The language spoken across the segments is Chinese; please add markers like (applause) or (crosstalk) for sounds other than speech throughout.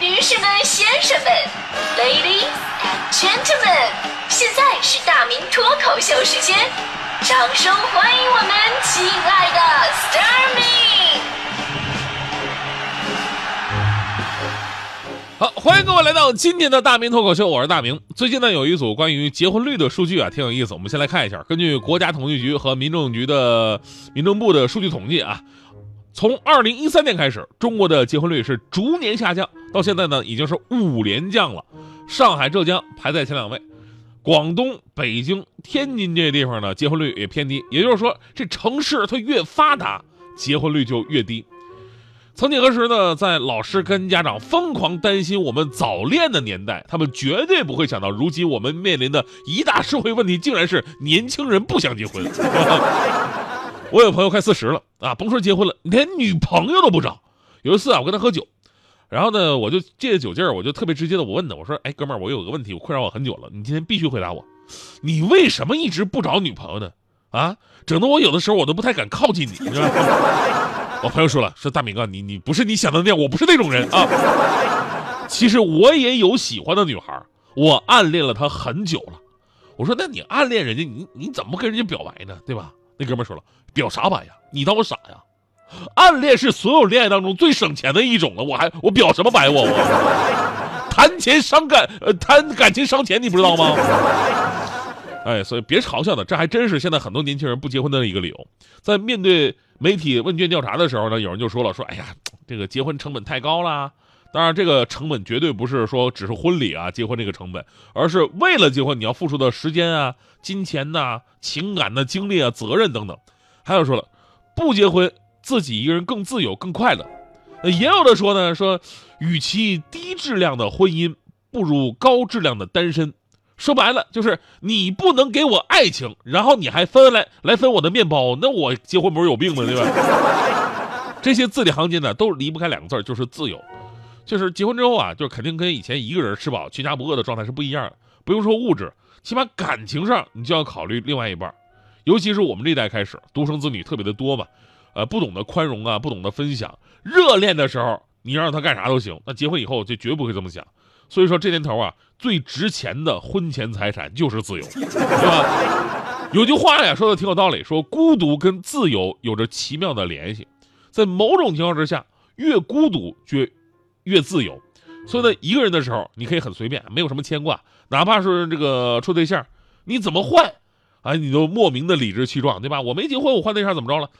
女士们、先生们，Ladies and Gentlemen，现在是大明脱口秀时间，掌声欢迎我们亲爱的 s t a r m y 好，欢迎各位来到今天的大明脱口秀，我是大明。最近呢，有一组关于结婚率的数据啊，挺有意思。我们先来看一下，根据国家统计局和民政局的民政部的数据统计啊，从二零一三年开始，中国的结婚率是逐年下降，到现在呢，已经是五连降了。上海、浙江排在前两位，广东、北京、天津这些地方呢，结婚率也偏低。也就是说，这城市它越发达，结婚率就越低。曾几何时呢，在老师跟家长疯狂担心我们早恋的年代，他们绝对不会想到，如今我们面临的一大社会问题，竟然是年轻人不想结婚。(laughs) 我有朋友快四十了啊，甭说结婚了，连女朋友都不找。有一次啊，我跟他喝酒，然后呢，我就借着酒劲儿，我就特别直接的，我问他，我说：“哎，哥们儿，我有个问题，我困扰我很久了，你今天必须回答我，你为什么一直不找女朋友呢？啊，整得我有的时候我都不太敢靠近你，你知道吗？” (laughs) 我朋友说了，说大明哥，你你不是你想的那样，我不是那种人啊。其实我也有喜欢的女孩，我暗恋了她很久了。我说，那你暗恋人家，你你怎么跟人家表白呢？对吧？那哥们说了，表啥白呀？你当我傻呀？暗恋是所有恋爱当中最省钱的一种了，我还我表什么白我我？谈钱伤感，呃，谈感情伤钱，你不知道吗？哎，所以别嘲笑他，这还真是现在很多年轻人不结婚的一个理由。在面对媒体问卷调查的时候呢，有人就说了，说哎呀，这个结婚成本太高了。当然，这个成本绝对不是说只是婚礼啊，结婚这个成本，而是为了结婚你要付出的时间啊、金钱呐、情感的经历啊、责任等等。还有说了，不结婚自己一个人更自由、更快乐。也有的说呢，说与其低质量的婚姻，不如高质量的单身。说白了就是你不能给我爱情，然后你还分来来分我的面包，那我结婚不是有病吗？对吧？这些字里行间呢，都离不开两个字就是自由。就是结婚之后啊，就肯定跟以前一个人吃饱全家不饿的状态是不一样的。不用说物质，起码感情上你就要考虑另外一半。尤其是我们这代开始独生子女特别的多嘛，呃，不懂得宽容啊，不懂得分享。热恋的时候你让他干啥都行，那结婚以后就绝不会这么想。所以说这年头啊，最值钱的婚前财产就是自由，对吧？(laughs) 有句话呀，说的挺有道理，说孤独跟自由有着奇妙的联系，在某种情况之下，越孤独就越自由。所以呢，一个人的时候，你可以很随便，没有什么牵挂，哪怕是这个处对象，你怎么换，哎，你都莫名的理直气壮，对吧？我没结婚，我换对象怎么着了？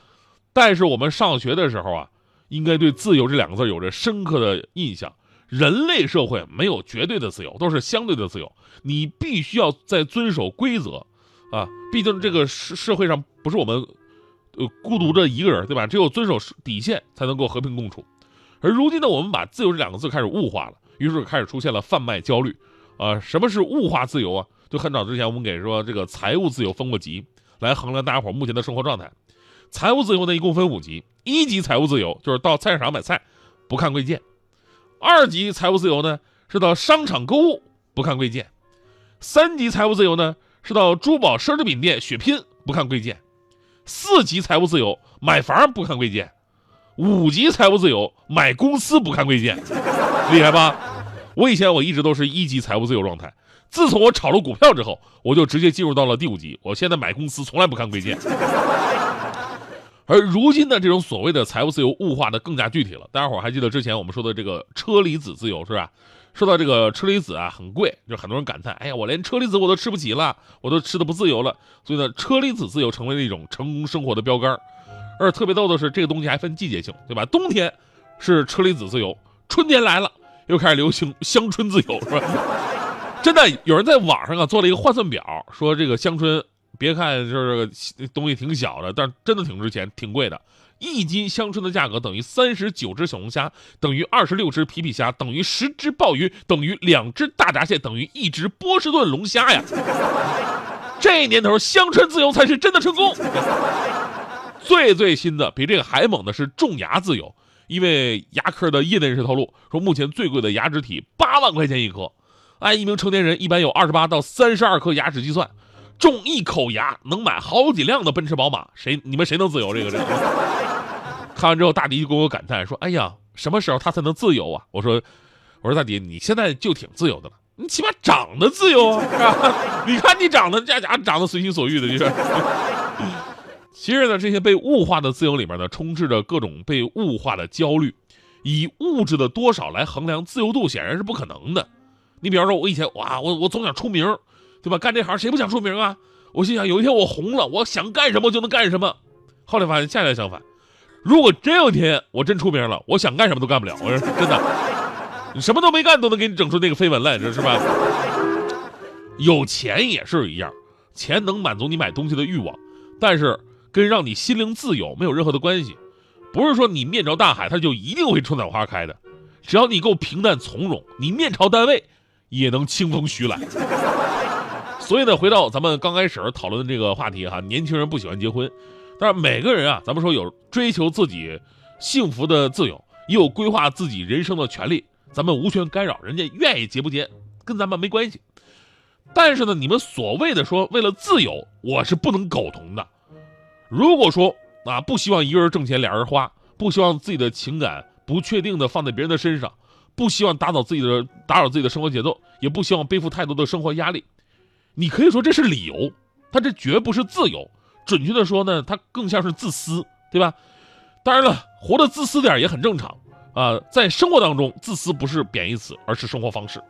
但是我们上学的时候啊，应该对自由这两个字有着深刻的印象。人类社会没有绝对的自由，都是相对的自由。你必须要在遵守规则，啊，毕竟这个社社会上不是我们，呃，孤独着一个人，对吧？只有遵守底线，才能够和平共处。而如今呢，我们把自由这两个字开始物化了，于是开始出现了贩卖焦虑。啊，什么是物化自由啊？就很早之前我们给说这个财务自由分过级，来衡量大家伙目前的生活状态。财务自由呢，一共分五级，一级财务自由就是到菜市场买菜，不看贵贱。二级财务自由呢，是到商场购物不看贵贱；三级财务自由呢，是到珠宝奢侈品店血拼不看贵贱；四级财务自由买房不看贵贱；五级财务自由买公司不看贵贱，厉害吧？我以前我一直都是一级财务自由状态，自从我炒了股票之后，我就直接进入到了第五级。我现在买公司从来不看贵贱。而如今的这种所谓的财务自由物化的更加具体了。大家伙还记得之前我们说的这个车厘子自由是吧？说到这个车厘子啊，很贵，就很多人感叹：哎呀，我连车厘子我都吃不起了，我都吃的不自由了。所以呢，车厘子自由成为了一种成功生活的标杆。而特别逗的是，这个东西还分季节性，对吧？冬天是车厘子自由，春天来了又开始流行香椿自由，是吧？(laughs) 真的有人在网上啊做了一个换算表，说这个香椿。别看就是东西挺小的，但真的挺值钱，挺贵的。一斤香椿的价格等于三十九只小龙虾，等于二十六只皮皮虾，等于十只鲍鱼，等于两只大闸蟹，等于一只波士顿龙虾呀！(laughs) 这年头，香椿自由才是真的成功。最最新的，比这个还猛的是种牙自由。因为牙科的业内人士透露说，目前最贵的牙植体八万块钱一颗，按一名成年人一般有二十八到三十二颗牙齿计算。种一口牙能买好几辆的奔驰宝马，谁你们谁能自由？这个这个 (laughs) 看完之后，大迪就跟我感叹说：“哎呀，什么时候他才能自由啊？”我说：“我说大迪，你现在就挺自由的了，你起码长得自由啊，(laughs) 你看你长得这家长得随心所欲的，你说。其实呢，这些被物化的自由里面呢，充斥着各种被物化的焦虑。以物质的多少来衡量自由度，显然是不可能的。你比方说，我以前哇，我我总想出名，对吧？干这行谁不想出名啊？我心想，有一天我红了，我想干什么就能干什么。后来发现恰恰相反，如果真有一天我真出名了，我想干什么都干不了。我说真的，你什么都没干都能给你整出那个绯闻来，这是吧？有钱也是一样，钱能满足你买东西的欲望，但是跟让你心灵自由没有任何的关系。不是说你面朝大海，它就一定会春暖花开的。只要你够平淡从容，你面朝单位也能清风徐来。(laughs) 所以呢，回到咱们刚开始讨论的这个话题哈，年轻人不喜欢结婚，但是每个人啊，咱们说有追求自己幸福的自由，也有规划自己人生的权利，咱们无权干扰，人家愿意结不结跟咱们没关系。但是呢，你们所谓的说为了自由，我是不能苟同的。如果说，啊，不希望一个人挣钱俩人花，不希望自己的情感不确定的放在别人的身上，不希望打扰自己的打扰自己的生活节奏，也不希望背负太多的生活压力。你可以说这是理由，但这绝不是自由。准确的说呢，它更像是自私，对吧？当然了，活得自私点也很正常啊。在生活当中，自私不是贬义词，而是生活方式。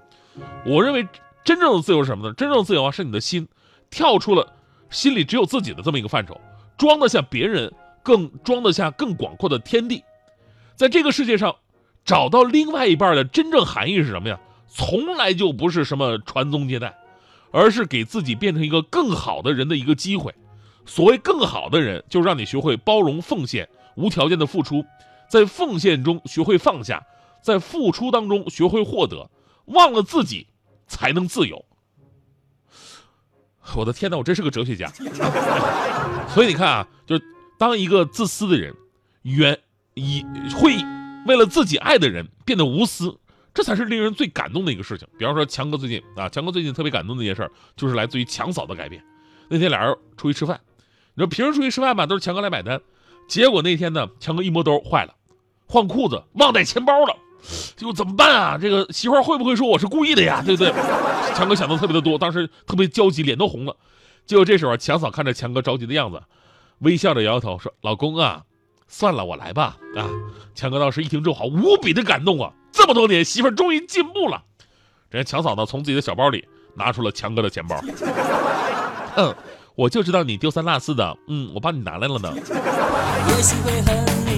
我认为真正的自由是什么呢？真正的自由啊，是你的心跳出了心里只有自己的这么一个范畴。装得下别人，更装得下更广阔的天地。在这个世界上，找到另外一半的真正含义是什么呀？从来就不是什么传宗接代，而是给自己变成一个更好的人的一个机会。所谓更好的人，就是让你学会包容、奉献、无条件的付出，在奉献中学会放下，在付出当中学会获得，忘了自己，才能自由。(laughs) 我的天哪，我真是个哲学家。(laughs) 所以你看啊，就是当一个自私的人，原以会为了自己爱的人变得无私，这才是令人最感动的一个事情。比方说强哥最近啊，强哥最近特别感动的一件事，就是来自于强嫂的改变。那天俩人出去吃饭，你说平时出去吃饭吧，都是强哥来买单，结果那天呢，强哥一摸兜坏了，换裤子忘带钱包了。这我怎么办啊？这个媳妇儿会不会说我是故意的呀？对不对？强哥想的特别的多，当时特别焦急，脸都红了。结果这时候，强嫂看着强哥着急的样子，微笑着摇摇头说：“老公啊，算了，我来吧。”啊，强哥当时一听之后，无比的感动啊！这么多年，媳妇儿终于进步了。人家强嫂呢，从自己的小包里拿出了强哥的钱包。嗯，我就知道你丢三落四的。嗯，我帮你拿来了呢。也许会很我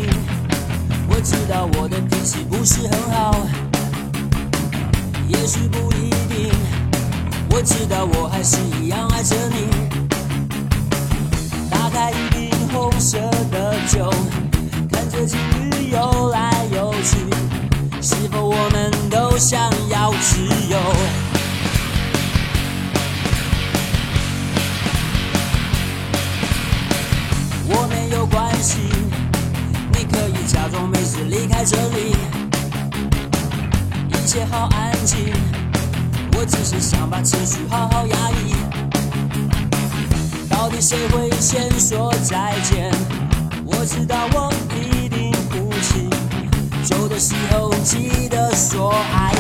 知道我的脾气不是很好，也许不一定。我知道我还是一样爱着你。打开一瓶红色的酒，看着情侣游来游去，是否我们都想要自由？我没有关系。你可以假装在这里，一切好安静。我只是想把情绪好好压抑。到底谁会先说再见？我知道我一定哭泣。走的时候记得说，爱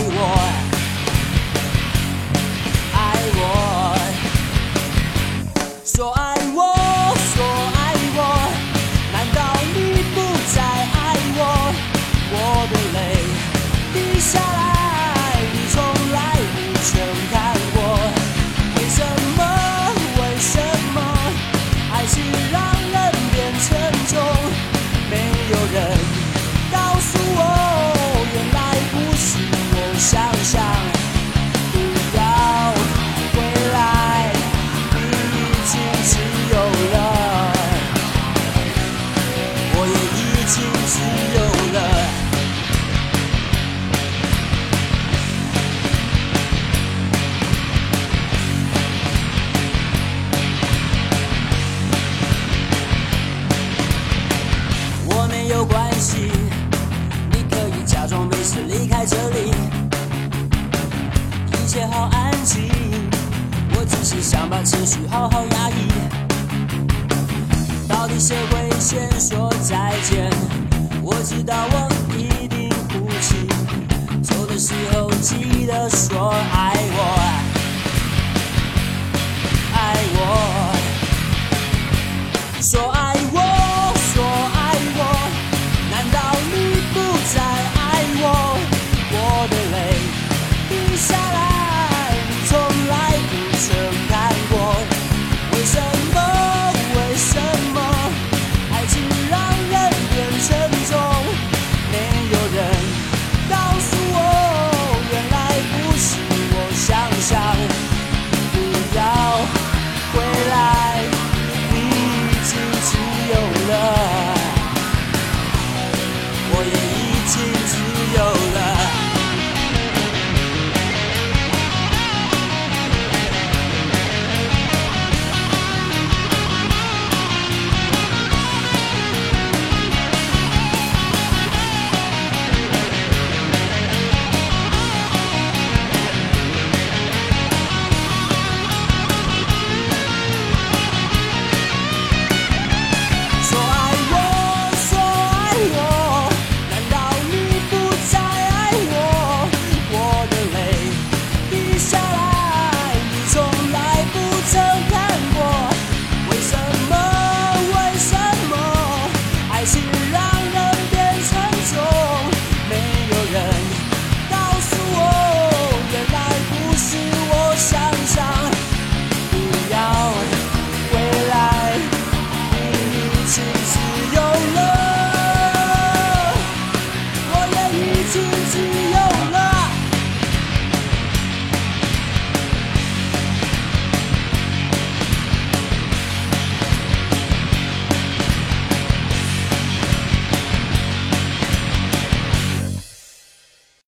这里一切好安静我只是想把情绪好好压抑。到底谁会先说再见？我知道我一定哭泣走的时候记得说爱我爱我。